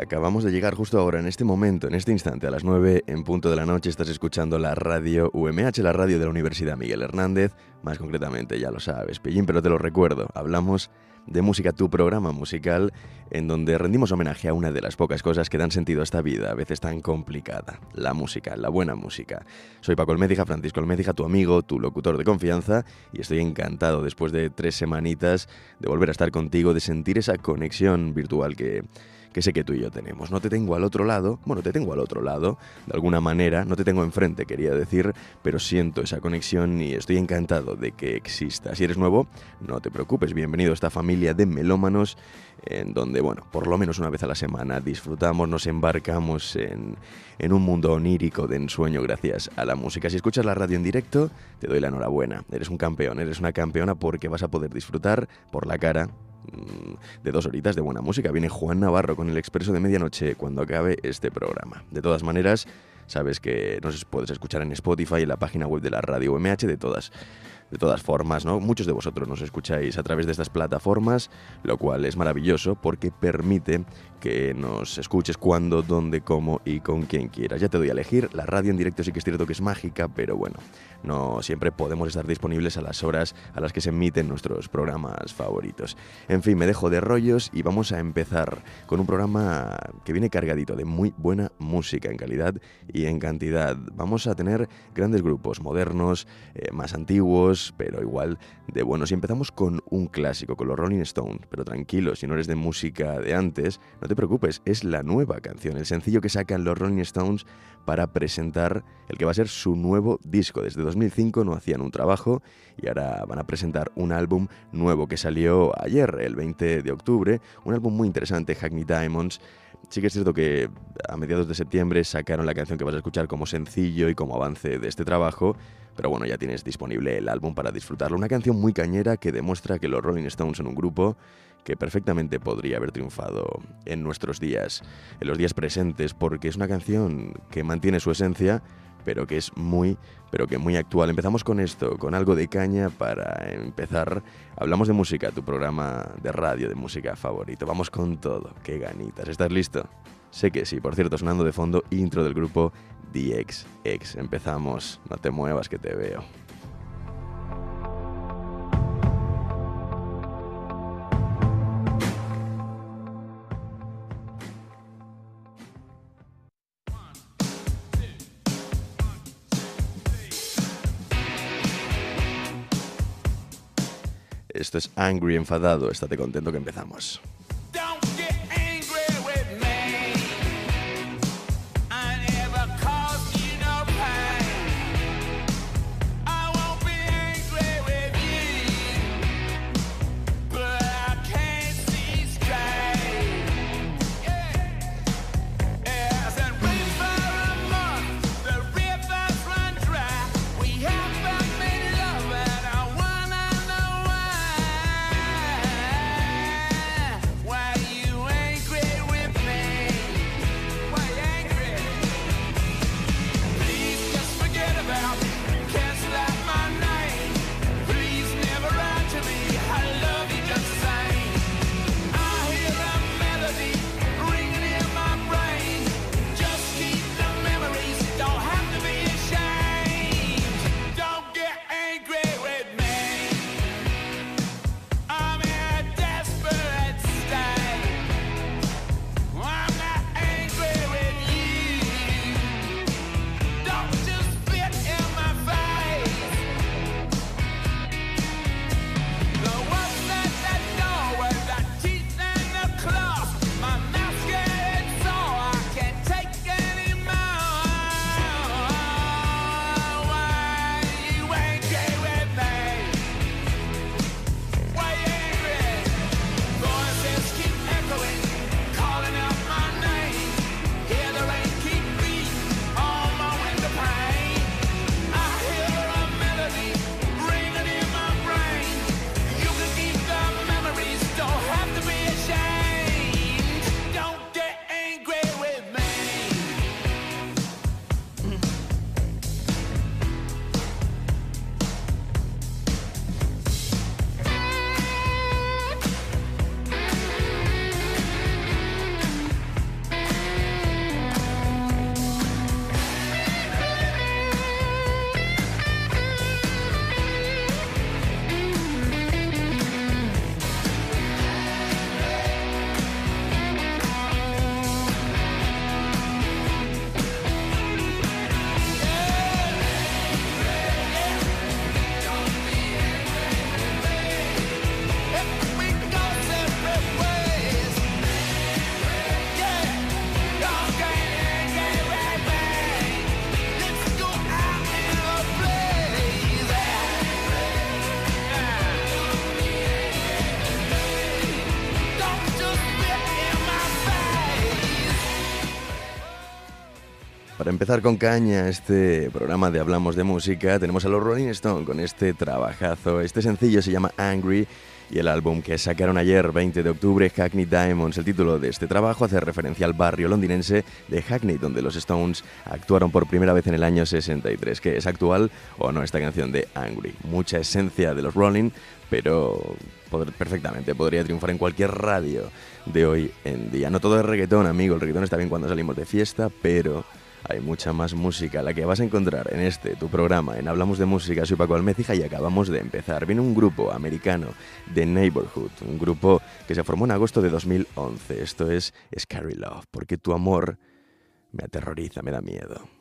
Acabamos de llegar justo ahora, en este momento, en este instante, a las 9 en punto de la noche, estás escuchando la radio UMH, la radio de la Universidad Miguel Hernández, más concretamente, ya lo sabes, Pellín, pero te lo recuerdo, hablamos de música, tu programa musical, en donde rendimos homenaje a una de las pocas cosas que dan sentido a esta vida, a veces tan complicada, la música, la buena música. Soy Paco Almédija, Francisco Almédija, tu amigo, tu locutor de confianza, y estoy encantado después de tres semanitas de volver a estar contigo, de sentir esa conexión virtual que que sé que tú y yo tenemos. No te tengo al otro lado, bueno, te tengo al otro lado, de alguna manera, no te tengo enfrente, quería decir, pero siento esa conexión y estoy encantado de que exista. Si eres nuevo, no te preocupes, bienvenido a esta familia de melómanos en donde, bueno, por lo menos una vez a la semana disfrutamos, nos embarcamos en, en un mundo onírico de ensueño gracias a la música. Si escuchas la radio en directo, te doy la enhorabuena. Eres un campeón, eres una campeona porque vas a poder disfrutar por la cara de dos horitas de buena música. Viene Juan Navarro con el expreso de medianoche cuando acabe este programa. De todas maneras, sabes que nos puedes escuchar en Spotify, en la página web de la radio UMH, de todas de todas formas, ¿no? Muchos de vosotros nos escucháis a través de estas plataformas, lo cual es maravilloso porque permite que nos escuches cuando, dónde, cómo y con quien quieras. Ya te doy a elegir. La radio en directo sí que es cierto que es mágica, pero bueno, no siempre podemos estar disponibles a las horas a las que se emiten nuestros programas favoritos. En fin, me dejo de rollos y vamos a empezar con un programa que viene cargadito de muy buena música en calidad y en cantidad. Vamos a tener grandes grupos modernos, eh, más antiguos, pero igual de buenos. Y empezamos con un clásico, con los Rolling Stones. Pero tranquilo, si no eres de música de antes, no te preocupes, es la nueva canción, el sencillo que sacan los Rolling Stones para presentar el que va a ser su nuevo disco. Desde 2005 no hacían un trabajo y ahora van a presentar un álbum nuevo que salió ayer, el 20 de octubre, un álbum muy interesante, Hackney Diamonds. Sí que es cierto que a mediados de septiembre sacaron la canción que vas a escuchar como sencillo y como avance de este trabajo, pero bueno, ya tienes disponible el álbum para disfrutarlo. Una canción muy cañera que demuestra que los Rolling Stones son un grupo que perfectamente podría haber triunfado en nuestros días, en los días presentes, porque es una canción que mantiene su esencia, pero que es muy, pero que muy actual. Empezamos con esto, con algo de caña para empezar. Hablamos de música, tu programa de radio de música favorito. Vamos con todo, qué ganitas. ¿Estás listo? Sé que sí, por cierto, sonando de fondo, intro del grupo DXX. Empezamos, no te muevas que te veo. Esto es Angry Enfadado. Estate contento que empezamos. Empezar con caña este programa de Hablamos de Música, tenemos a los Rolling Stone con este trabajazo. Este sencillo se llama Angry y el álbum que sacaron ayer, 20 de octubre, Hackney Diamonds. El título de este trabajo hace referencia al barrio londinense de Hackney, donde los Stones actuaron por primera vez en el año 63. ¿Que es actual o no esta canción de Angry? Mucha esencia de los Rolling, pero perfectamente podría triunfar en cualquier radio de hoy en día. No todo es reggaetón, amigo. El reggaetón está bien cuando salimos de fiesta, pero hay mucha más música, la que vas a encontrar en este, tu programa, en Hablamos de Música. Soy Paco Almecija y acabamos de empezar. Viene un grupo americano de Neighborhood, un grupo que se formó en agosto de 2011. Esto es Scary Love, porque tu amor me aterroriza, me da miedo.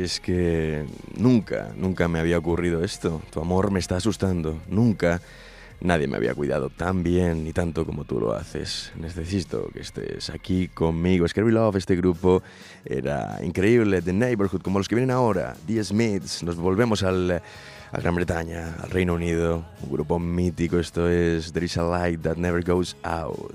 Es que nunca, nunca me había ocurrido esto. Tu amor me está asustando. Nunca nadie me había cuidado tan bien ni tanto como tú lo haces. Necesito que estés aquí conmigo. Scary Love, este grupo era increíble. The Neighborhood, como los que vienen ahora. The Smiths. Nos volvemos a Gran Bretaña, al Reino Unido. Un grupo mítico. Esto es There is a light that never goes out.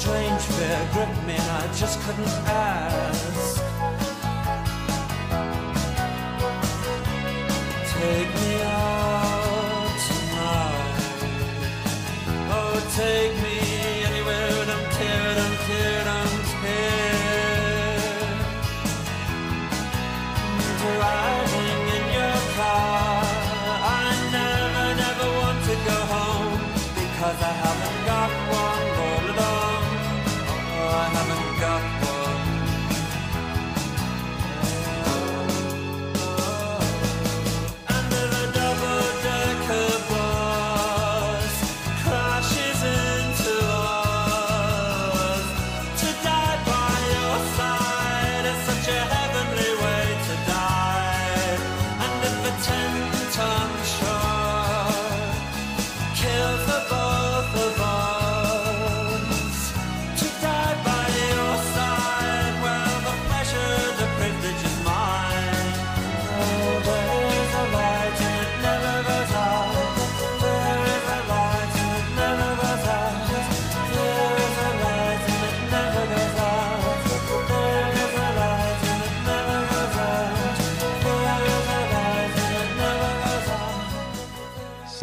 Strange fear gripped me, and I just couldn't ask.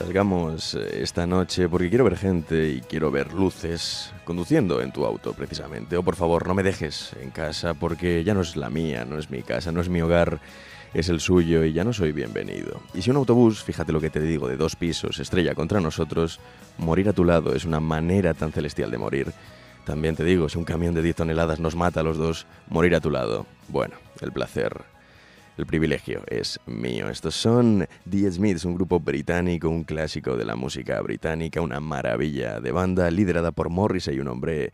Salgamos eh, esta noche porque quiero ver gente y quiero ver luces conduciendo en tu auto precisamente. O por favor, no me dejes en casa porque ya no es la mía, no es mi casa, no es mi hogar, es el suyo y ya no soy bienvenido. Y si un autobús, fíjate lo que te digo, de dos pisos, estrella contra nosotros, morir a tu lado es una manera tan celestial de morir. También te digo, si un camión de 10 toneladas nos mata a los dos, morir a tu lado. Bueno, el placer el privilegio es mío. Estos son The Smiths, un grupo británico, un clásico de la música británica, una maravilla de banda liderada por Morrissey, un hombre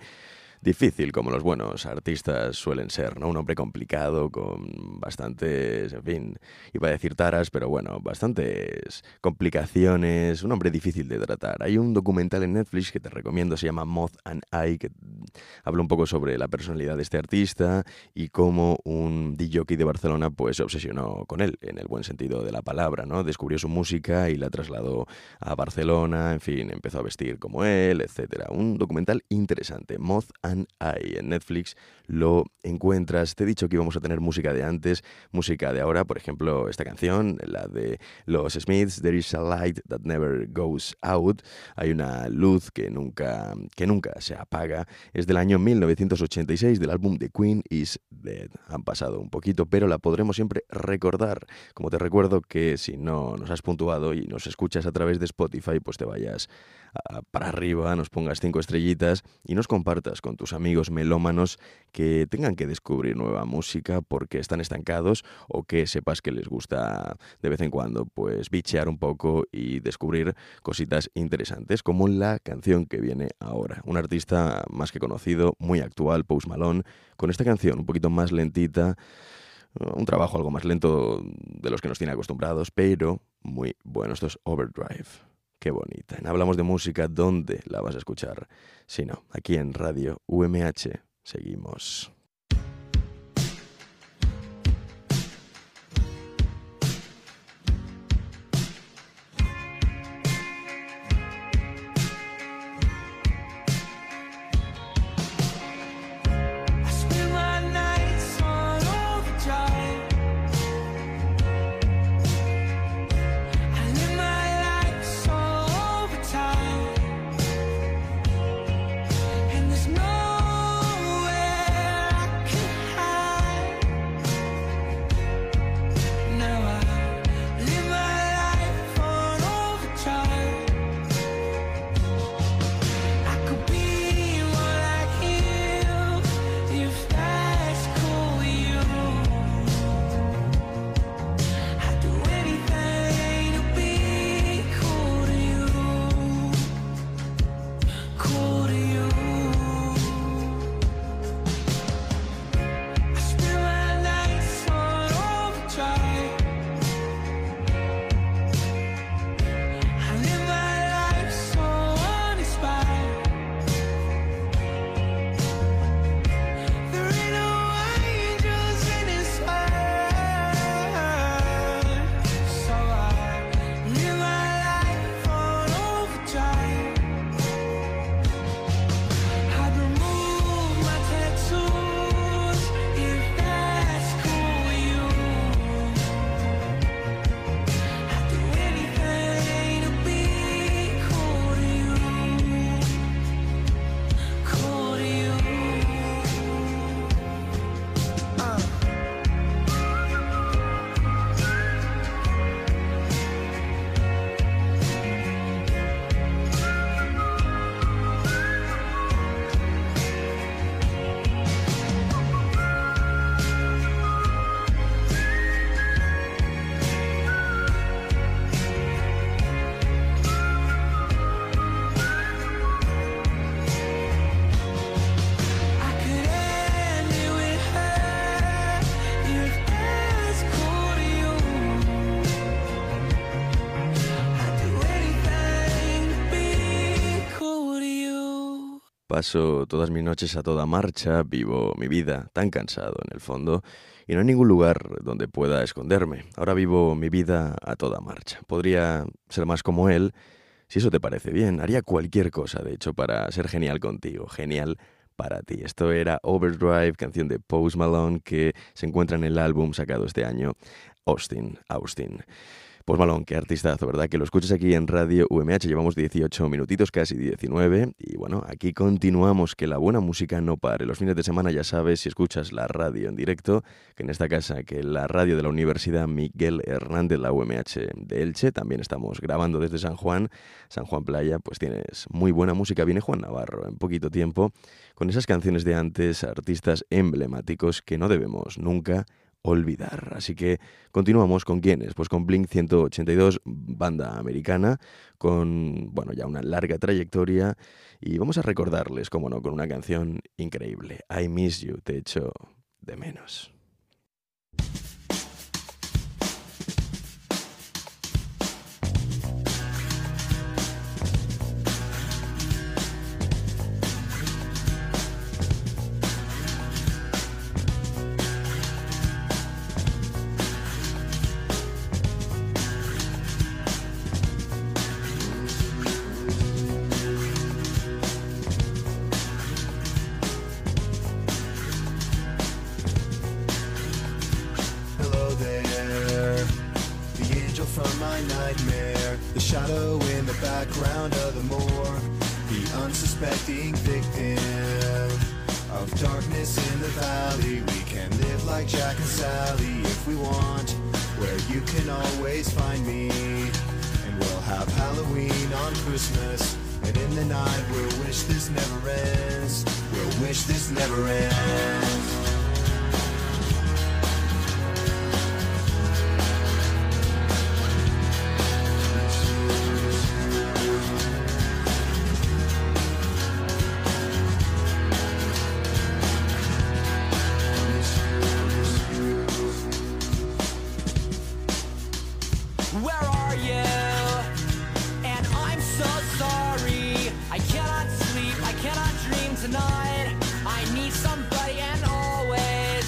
difícil como los buenos artistas suelen ser, ¿no? Un hombre complicado con bastantes, en fin, iba a decir taras, pero bueno, bastantes complicaciones, un hombre difícil de tratar. Hay un documental en Netflix que te recomiendo, se llama Moth and I, que habla un poco sobre la personalidad de este artista y cómo un DJ de Barcelona pues se obsesionó con él, en el buen sentido de la palabra, ¿no? Descubrió su música y la trasladó a Barcelona, en fin, empezó a vestir como él, etcétera. Un documental interesante, Moth and I en Netflix lo encuentras. Te he dicho que íbamos a tener música de antes, música de ahora, por ejemplo, esta canción, la de los Smiths, There is a light that never goes out. Hay una luz que nunca, que nunca se apaga. Es del año 1986 del álbum The Queen is Dead. Han pasado un poquito, pero la podremos siempre recordar. Como te recuerdo que si no nos has puntuado y nos escuchas a través de Spotify, pues te vayas a- para arriba, nos pongas cinco estrellitas y nos compartas con tus amigos melómanos que tengan que descubrir nueva música porque están estancados o que sepas que les gusta de vez en cuando pues bichear un poco y descubrir cositas interesantes como la canción que viene ahora. Un artista más que conocido, muy actual, Post Malone, con esta canción un poquito más lentita, un trabajo algo más lento de los que nos tiene acostumbrados, pero muy bueno. Esto es Overdrive. Qué bonita. Hablamos de música, ¿dónde la vas a escuchar? Si no, aquí en Radio UMH seguimos. Paso todas mis noches a toda marcha, vivo mi vida tan cansado en el fondo y no hay ningún lugar donde pueda esconderme. Ahora vivo mi vida a toda marcha. Podría ser más como él, si eso te parece bien. Haría cualquier cosa, de hecho, para ser genial contigo. Genial para ti. Esto era Overdrive, canción de Post Malone que se encuentra en el álbum sacado este año, Austin, Austin. Pues Malón, qué artistazo, ¿verdad? Que lo escuches aquí en Radio UMH, llevamos 18 minutitos, casi 19, y bueno, aquí continuamos, que la buena música no pare. Los fines de semana ya sabes, si escuchas la radio en directo, que en esta casa, que la radio de la Universidad Miguel Hernández, la UMH de Elche, también estamos grabando desde San Juan, San Juan Playa, pues tienes muy buena música. Viene Juan Navarro en poquito tiempo, con esas canciones de antes, artistas emblemáticos que no debemos nunca olvidar. Así que continuamos con quiénes, pues con Blink 182, banda americana, con bueno, ya una larga trayectoria y vamos a recordarles, como no, con una canción increíble, I Miss You, te echo de menos. Are you? And I'm so sorry. I cannot sleep, I cannot dream tonight. I need somebody and always.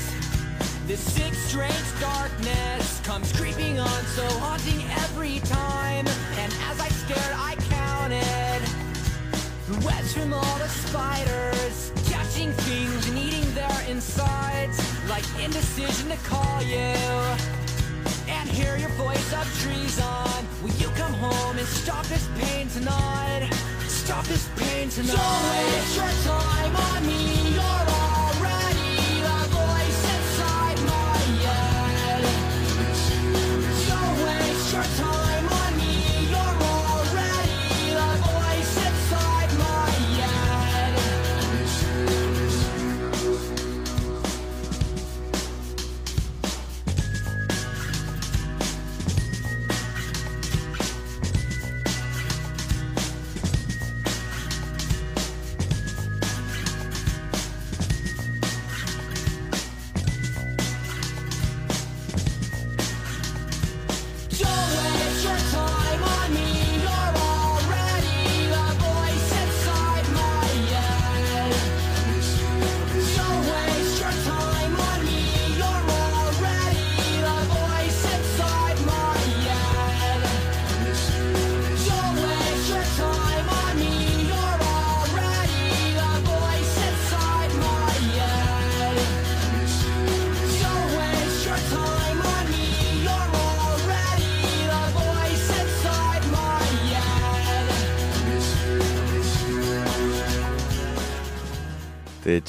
This sick, strange darkness comes creeping on, so haunting every time. And as I stared, I counted the webs from all the spiders, catching things and eating their insides, like indecision to call you hear your voice of treason. Will you come home and stop this pain tonight? Stop this pain tonight. Don't waste your time on me. You're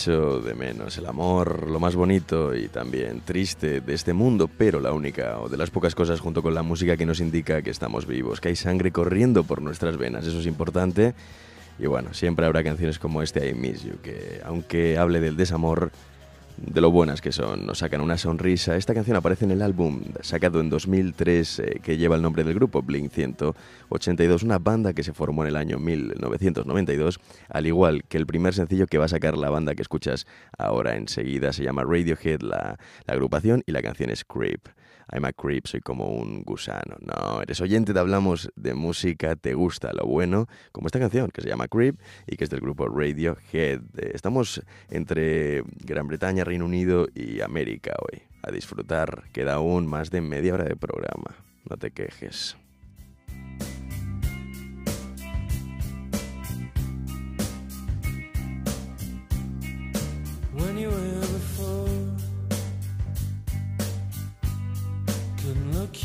de menos el amor, lo más bonito y también triste de este mundo, pero la única o de las pocas cosas junto con la música que nos indica que estamos vivos, que hay sangre corriendo por nuestras venas, eso es importante. Y bueno, siempre habrá canciones como este I Miss You, que aunque hable del desamor, de lo buenas que son, nos sacan una sonrisa. Esta canción aparece en el álbum sacado en 2003 eh, que lleva el nombre del grupo Blink 182, una banda que se formó en el año 1992, al igual que el primer sencillo que va a sacar la banda que escuchas ahora enseguida. Se llama Radiohead, la, la agrupación, y la canción es Creep. I'm a creep, soy como un gusano. No, eres oyente, te hablamos de música, te gusta lo bueno, como esta canción que se llama Creep y que es del grupo Radiohead. Eh, Estamos entre Gran Bretaña, Reino Unido y América hoy. A disfrutar, queda aún más de media hora de programa. No te quejes. when you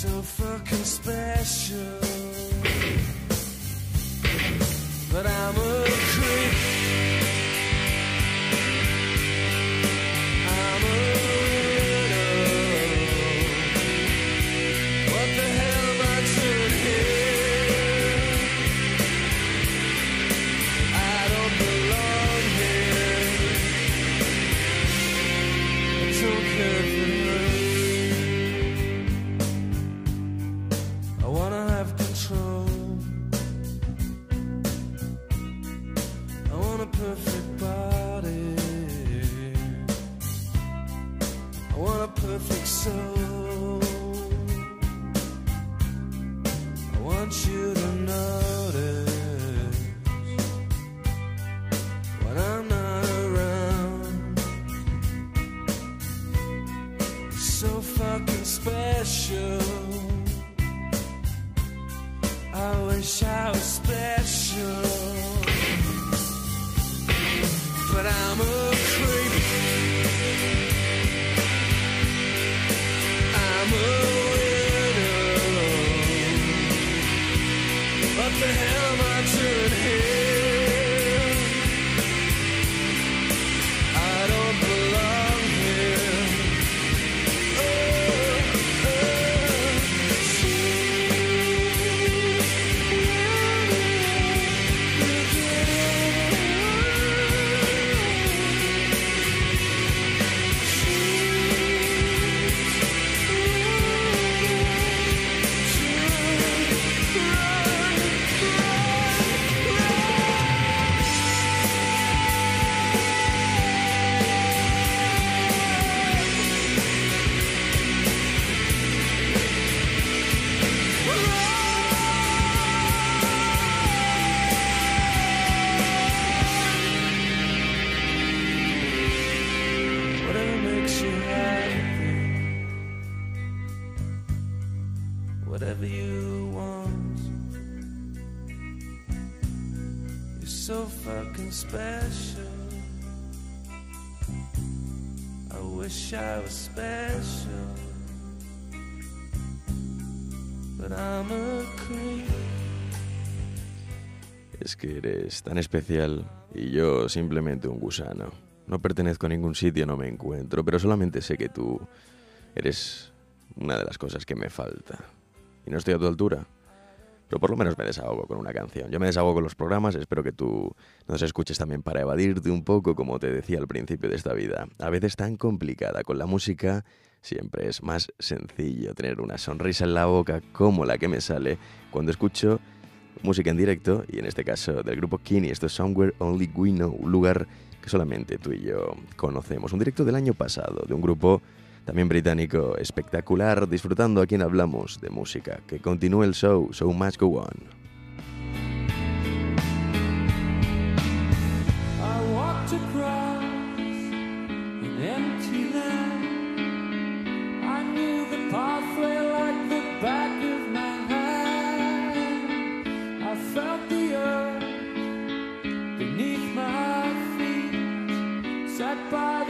So fucking special. But I'm a creep. I'm a Es que eres tan especial y yo simplemente un gusano. No pertenezco a ningún sitio, no me encuentro, pero solamente sé que tú eres una de las cosas que me falta. Y no estoy a tu altura, pero por lo menos me desahogo con una canción. Yo me desahogo con los programas, espero que tú nos escuches también para evadirte un poco, como te decía al principio de esta vida. A veces tan complicada con la música, siempre es más sencillo tener una sonrisa en la boca como la que me sale cuando escucho música en directo y en este caso del grupo Kini, esto es Somewhere Only We Know, un lugar que solamente tú y yo conocemos. Un directo del año pasado de un grupo también británico espectacular, disfrutando a quien hablamos de música. Que continúe el show, So Much Go On. I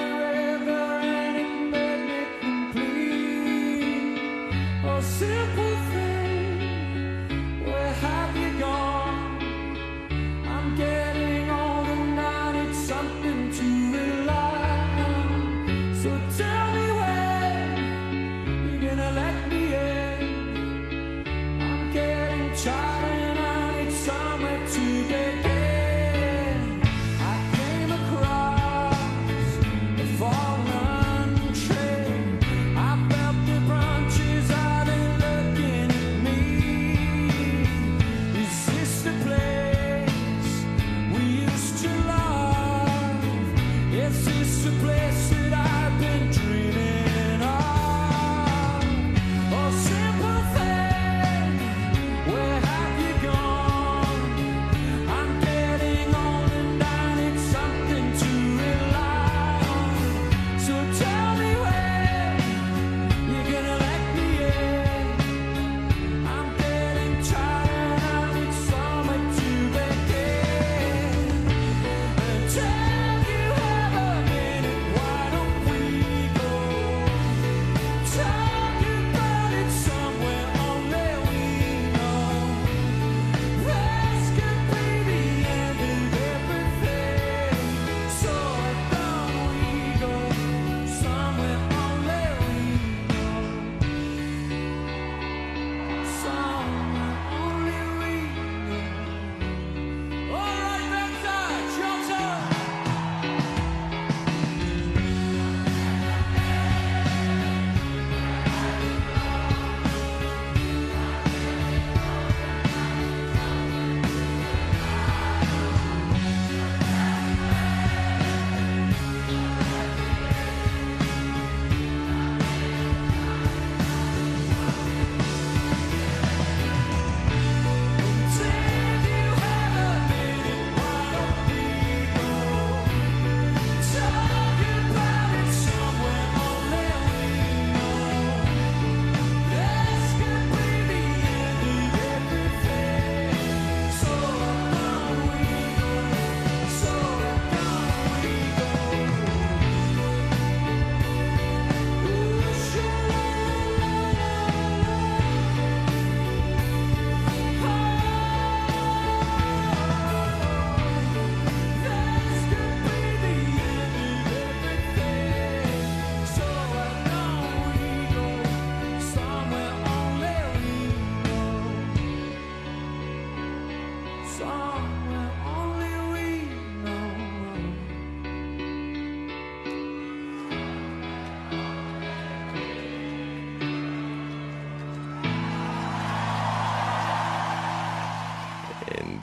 child.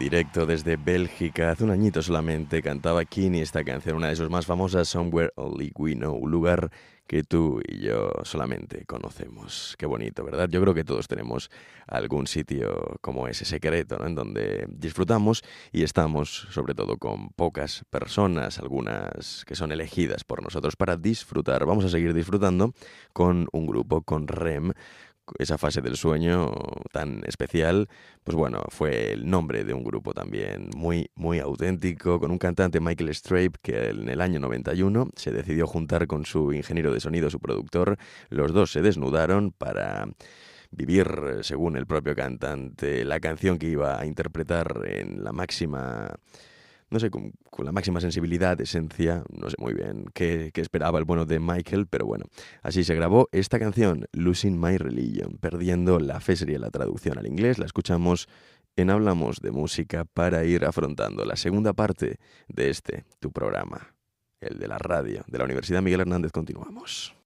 Directo desde Bélgica. Hace un añito solamente cantaba Kini esta canción, una de sus más famosas, Somewhere Only We Know, un lugar que tú y yo solamente conocemos. Qué bonito, ¿verdad? Yo creo que todos tenemos algún sitio como ese secreto, ¿no? En donde disfrutamos y estamos, sobre todo, con pocas personas, algunas que son elegidas por nosotros para disfrutar. Vamos a seguir disfrutando con un grupo, con REM, esa fase del sueño tan especial, pues bueno, fue el nombre de un grupo también muy, muy auténtico, con un cantante Michael Strape que en el año 91 se decidió juntar con su ingeniero de sonido, su productor, los dos se desnudaron para vivir, según el propio cantante, la canción que iba a interpretar en la máxima no sé, con, la máxima sensibilidad, esencia, no sé muy bien qué, qué, esperaba el bueno de Michael, pero bueno, así se grabó esta canción, Losing My Religion, perdiendo la fe sería la traducción al inglés, la escuchamos en Hablamos de Música para ir afrontando la segunda parte de este, tu programa, el de la radio de la Universidad Miguel Hernández. Continuamos.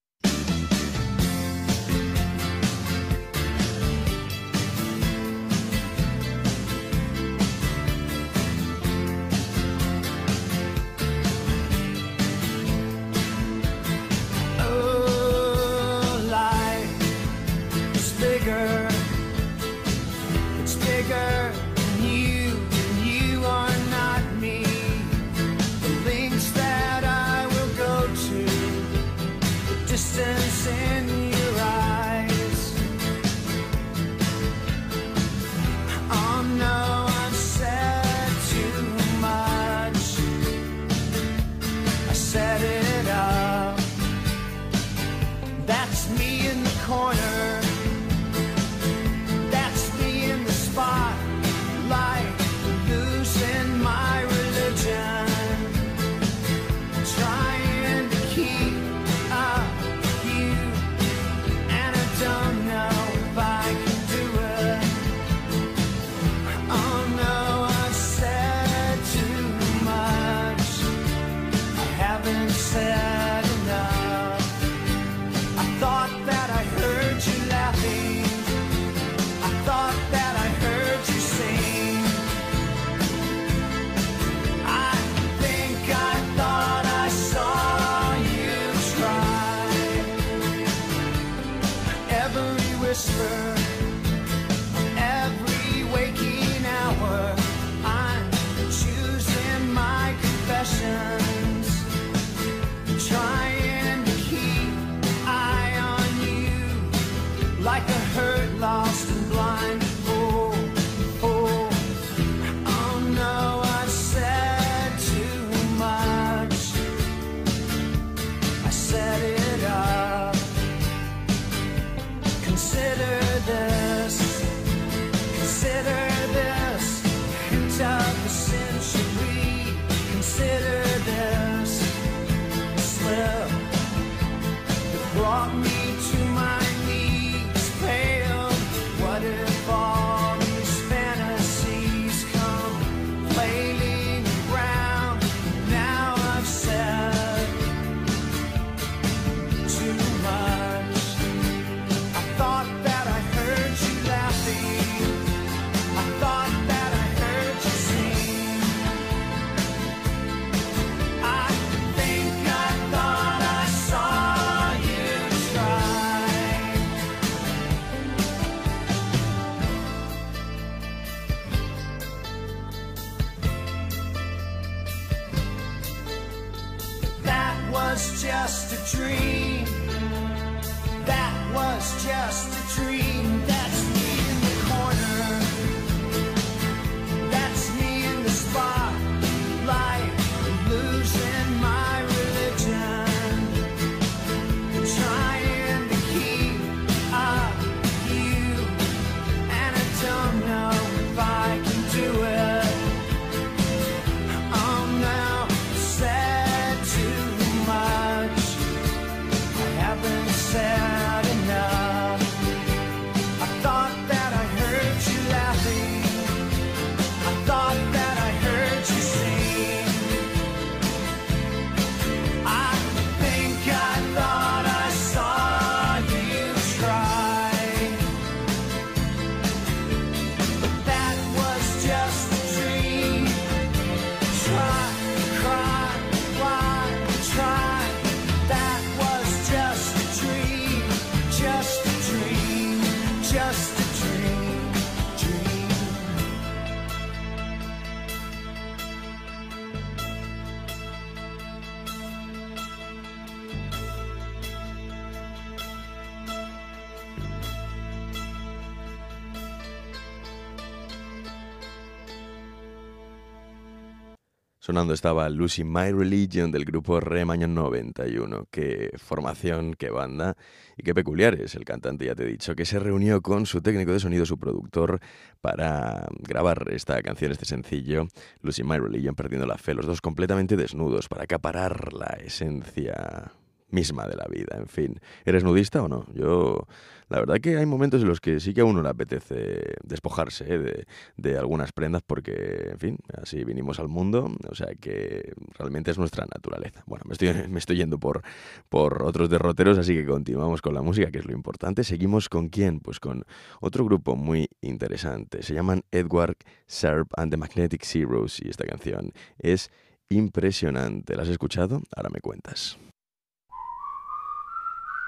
Sonando estaba Lucy My Religion del grupo Rem año 91. Qué formación, qué banda y qué peculiar es el cantante, ya te he dicho, que se reunió con su técnico de sonido, su productor, para grabar esta canción, este sencillo, Lucy My Religion, perdiendo la fe, los dos completamente desnudos, para acaparar la esencia misma de la vida, en fin. ¿Eres nudista o no? Yo, la verdad que hay momentos en los que sí que a uno le apetece despojarse ¿eh? de, de, algunas prendas porque, en fin, así vinimos al mundo, o sea que realmente es nuestra naturaleza. Bueno, me estoy, me estoy yendo por, por otros derroteros, así que continuamos con la música, que es lo importante. Seguimos con quién? Pues con otro grupo muy interesante. Se llaman Edward Serp and the Magnetic Zeros y esta canción es impresionante. ¿La has escuchado? Ahora me cuentas.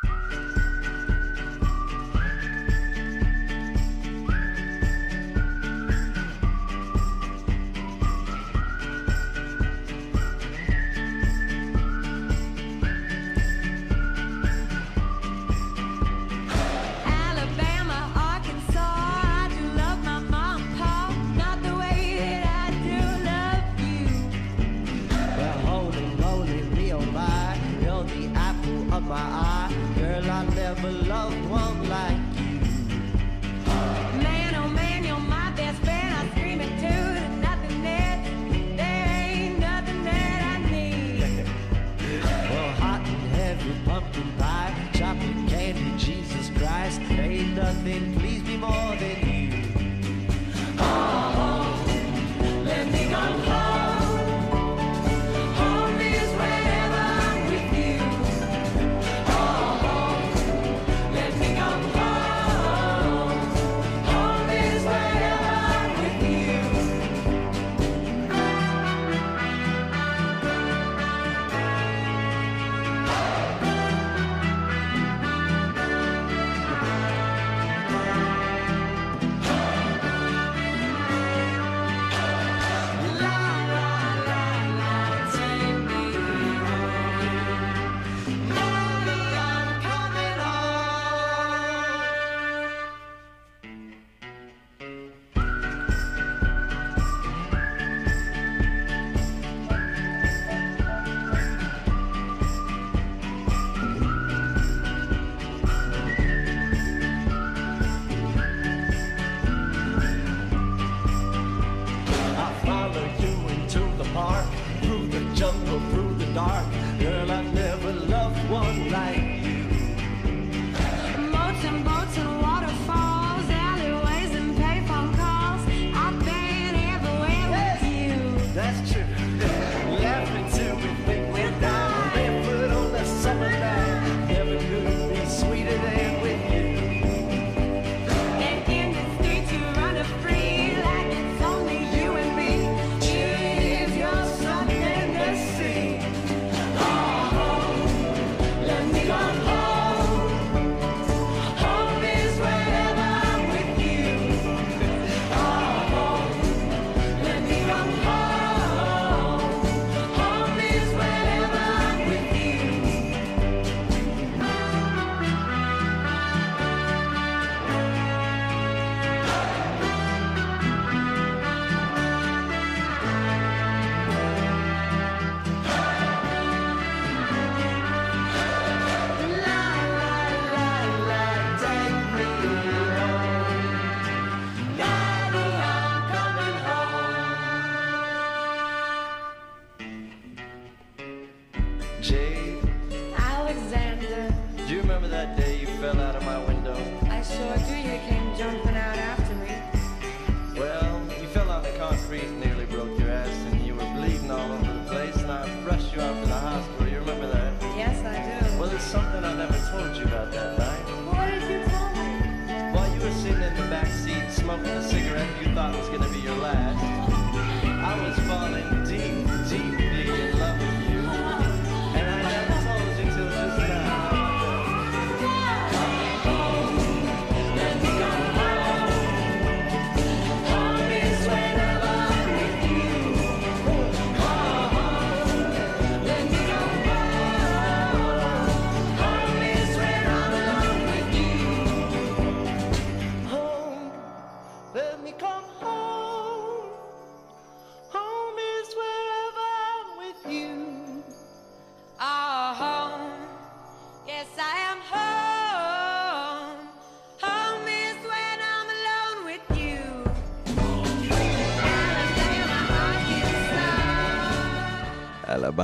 Thank you.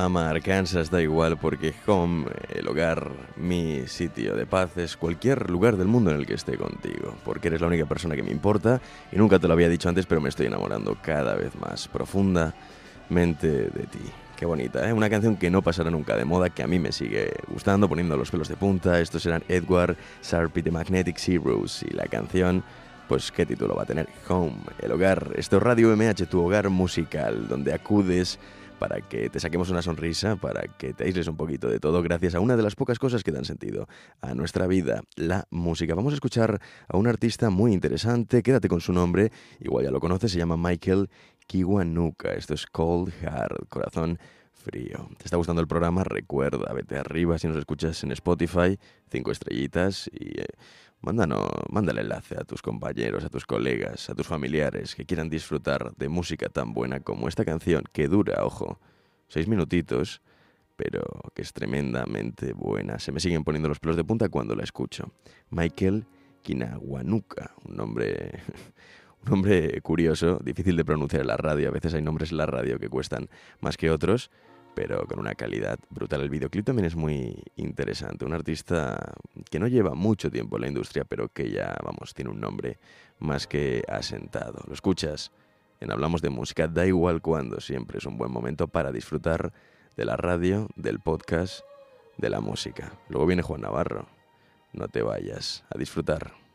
Alabama, Arkansas, da igual porque home, el hogar, mi sitio de paz es cualquier lugar del mundo en el que esté contigo, porque eres la única persona que me importa y nunca te lo había dicho antes, pero me estoy enamorando cada vez más profundamente de ti. Qué bonita, ¿eh? Una canción que no pasará nunca de moda, que a mí me sigue gustando, poniendo los pelos de punta. Estos eran Edward Sharpie de Magnetic Heroes y la canción pues qué título va a tener Home, el hogar. Esto es Radio MH, tu hogar musical, donde acudes para que te saquemos una sonrisa, para que te aísles un poquito de todo, gracias a una de las pocas cosas que dan sentido a nuestra vida, la música. Vamos a escuchar a un artista muy interesante, quédate con su nombre, igual ya lo conoces, se llama Michael Kiwanuka. Esto es Cold Heart, corazón frío. ¿Te está gustando el programa? Recuerda, vete arriba si nos escuchas en Spotify, cinco estrellitas y... Eh, Mándanos, manda el enlace a tus compañeros, a tus colegas, a tus familiares que quieran disfrutar de música tan buena como esta canción, que dura, ojo, seis minutitos, pero que es tremendamente buena. Se me siguen poniendo los pelos de punta cuando la escucho. Michael Kinawanuka, un nombre, un nombre curioso, difícil de pronunciar en la radio. A veces hay nombres en la radio que cuestan más que otros pero con una calidad brutal. El videoclip también es muy interesante. Un artista que no lleva mucho tiempo en la industria, pero que ya, vamos, tiene un nombre más que asentado. Lo escuchas en Hablamos de Música, da igual cuándo, siempre es un buen momento para disfrutar de la radio, del podcast, de la música. Luego viene Juan Navarro. No te vayas a disfrutar.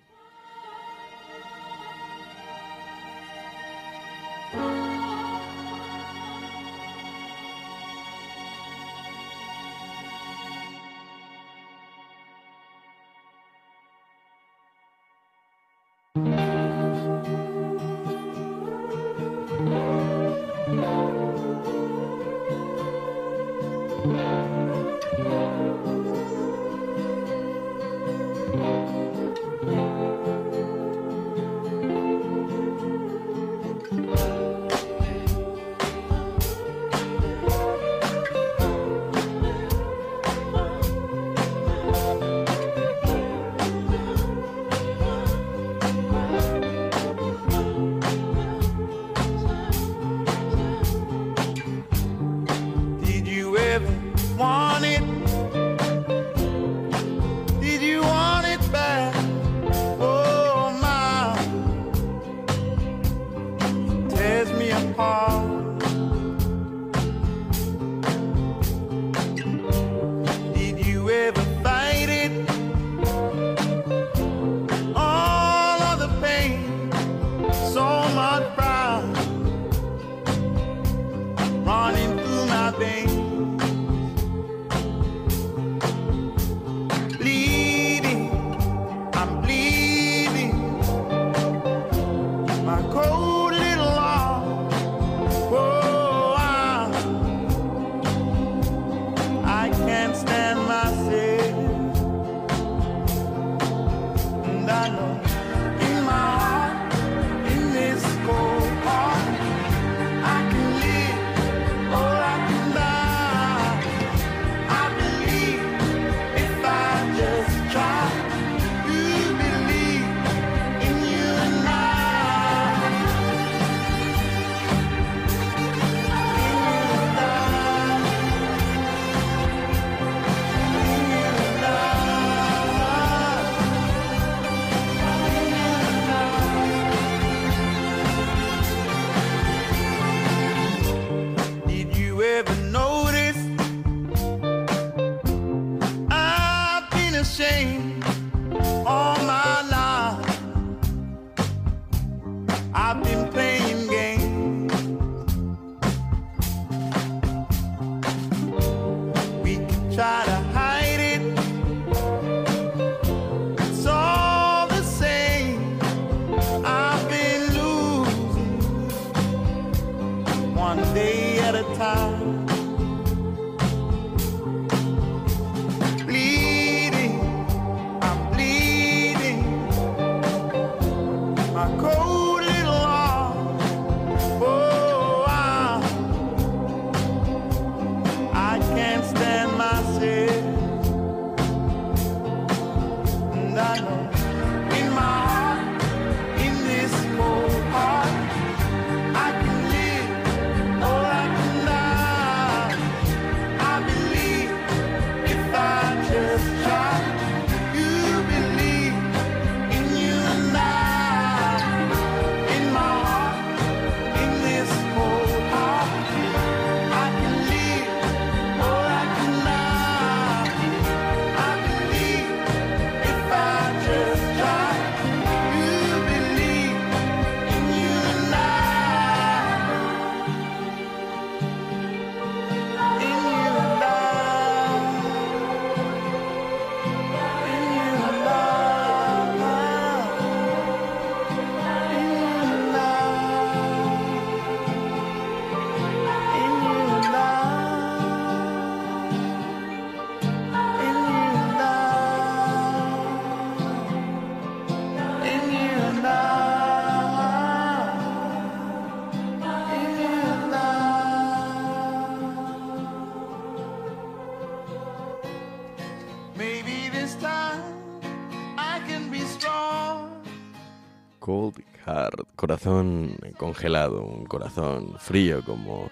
Corazón congelado, un corazón frío como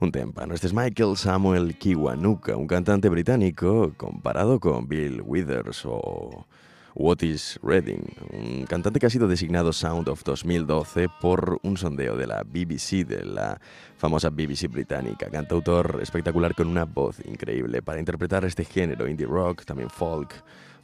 un témpano. Este es Michael Samuel Kiwanuka, un cantante británico comparado con Bill Withers o Otis Redding, un cantante que ha sido designado Sound of 2012 por un sondeo de la BBC, de la famosa BBC británica. Cantautor espectacular con una voz increíble para interpretar este género, indie rock, también folk,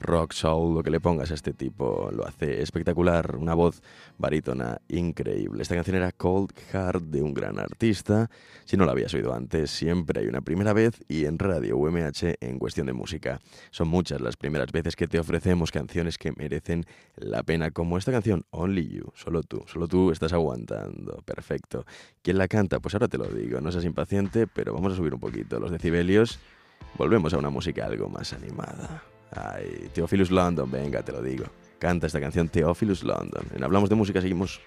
rock, soul, lo que le pongas a este tipo lo hace espectacular, una voz barítona increíble. Esta canción era Cold Heart de un gran artista. Si no la habías oído antes, siempre hay una primera vez y en Radio UMH en cuestión de música. Son muchas las primeras veces que te ofrecemos canciones que merecen la pena, como esta canción Only You, solo tú, solo tú estás aguantando. Perfecto. ¿Quién la canta? Pues ahora te lo digo, no seas impaciente, pero vamos a subir un poquito los decibelios. Volvemos a una música algo más animada. Ay, Theophilus London, venga, te lo digo. Canta esta canción Theophilus London. En Hablamos de Música seguimos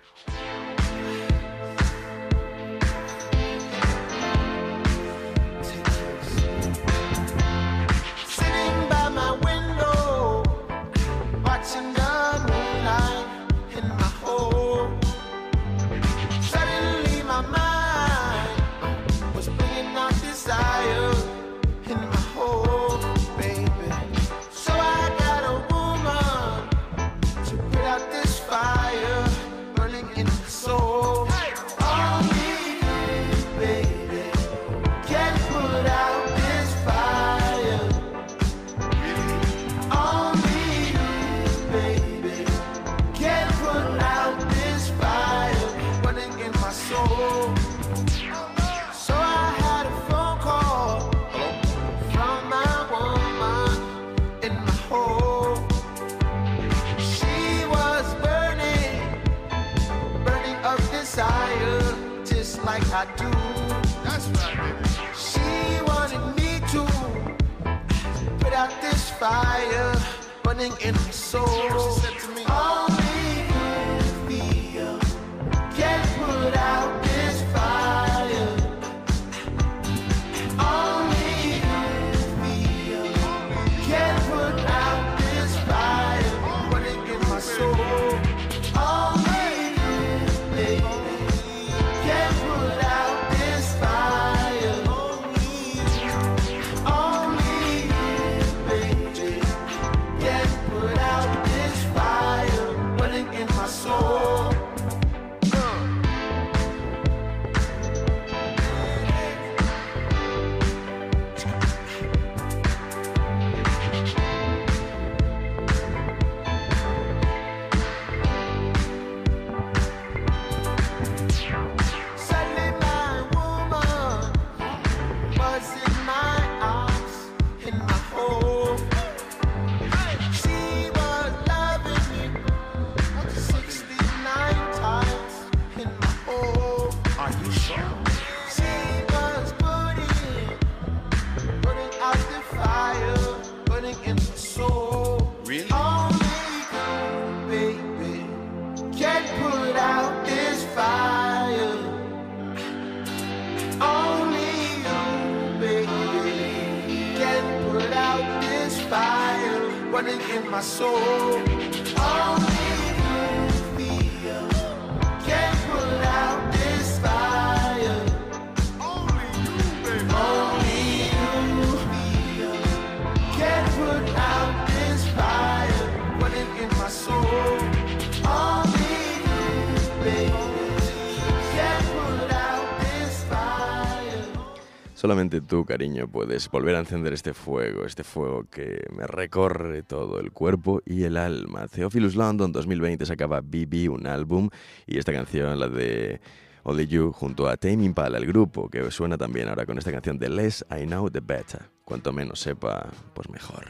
Solamente tú, cariño, puedes volver a encender este fuego, este fuego que me recorre todo el cuerpo y el alma. Theophilus London 2020 sacaba BB, un álbum, y esta canción, la de Only You, junto a Tame Impala, el grupo, que suena también ahora con esta canción de Less I Know The Better. Cuanto menos sepa, pues mejor.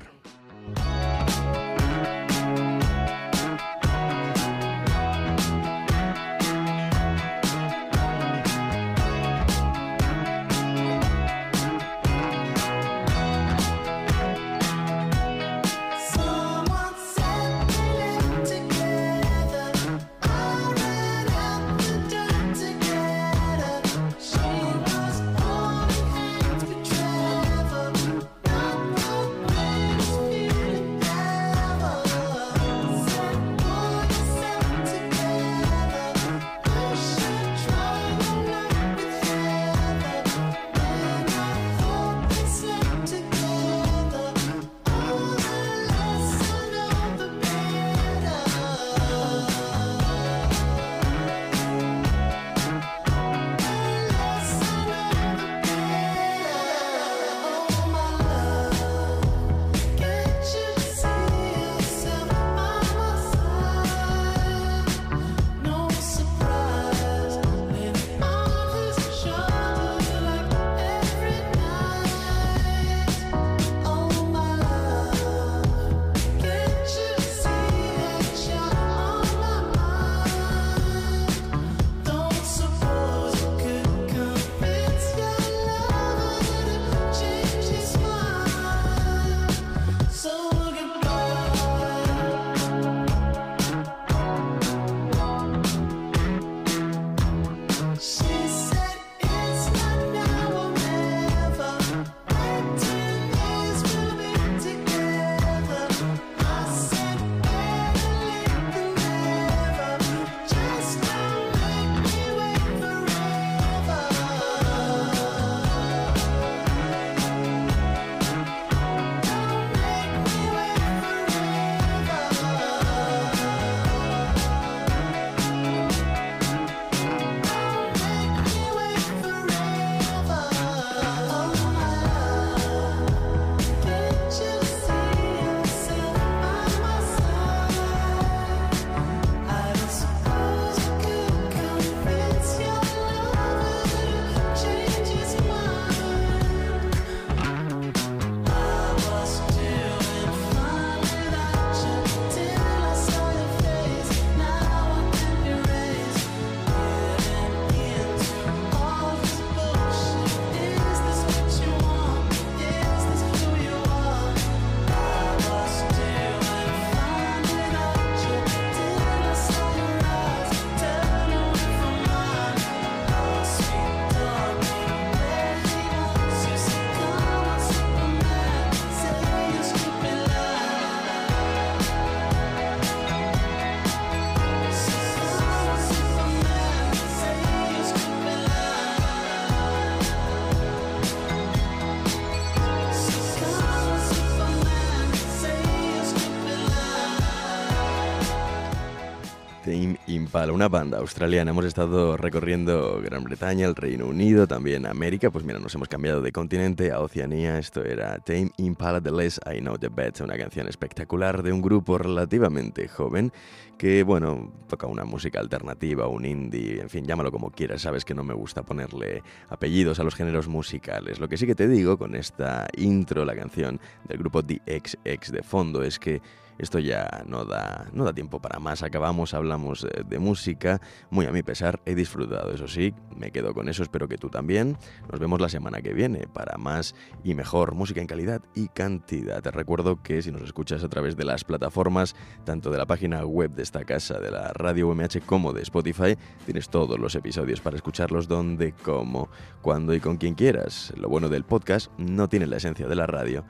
Una banda australiana. Hemos estado recorriendo Gran Bretaña, el Reino Unido, también América. Pues mira, nos hemos cambiado de continente a Oceanía. Esto era Tame Impala The Less I Know The Better, una canción espectacular de un grupo relativamente joven que, bueno, toca una música alternativa, un indie, en fin, llámalo como quieras. Sabes que no me gusta ponerle apellidos a los géneros musicales. Lo que sí que te digo con esta intro, la canción del grupo The XX de fondo, es que esto ya no da, no da tiempo para más. Acabamos, hablamos eh, de música. Muy a mi pesar, he disfrutado, eso sí, me quedo con eso. Espero que tú también. Nos vemos la semana que viene para más y mejor música en calidad y cantidad. Te recuerdo que si nos escuchas a través de las plataformas, tanto de la página web de esta casa, de la radio UMH, como de Spotify, tienes todos los episodios para escucharlos donde, como, cuando y con quien quieras. Lo bueno del podcast no tiene la esencia de la radio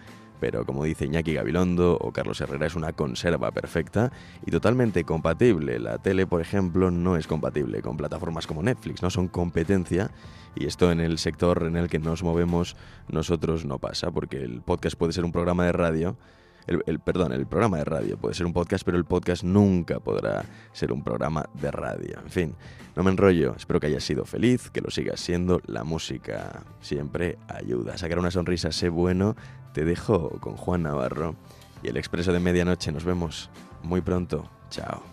pero como dice Iñaki Gabilondo o Carlos Herrera es una conserva perfecta y totalmente compatible. La tele, por ejemplo, no es compatible con plataformas como Netflix, no son competencia y esto en el sector en el que nos movemos nosotros no pasa, porque el podcast puede ser un programa de radio el, perdón, el programa de radio puede ser un podcast, pero el podcast nunca podrá ser un programa de radio. En fin, no me enrollo, espero que hayas sido feliz, que lo sigas siendo. La música siempre ayuda. Sacar una sonrisa, sé bueno. Te dejo con Juan Navarro y el expreso de medianoche. Nos vemos muy pronto. Chao.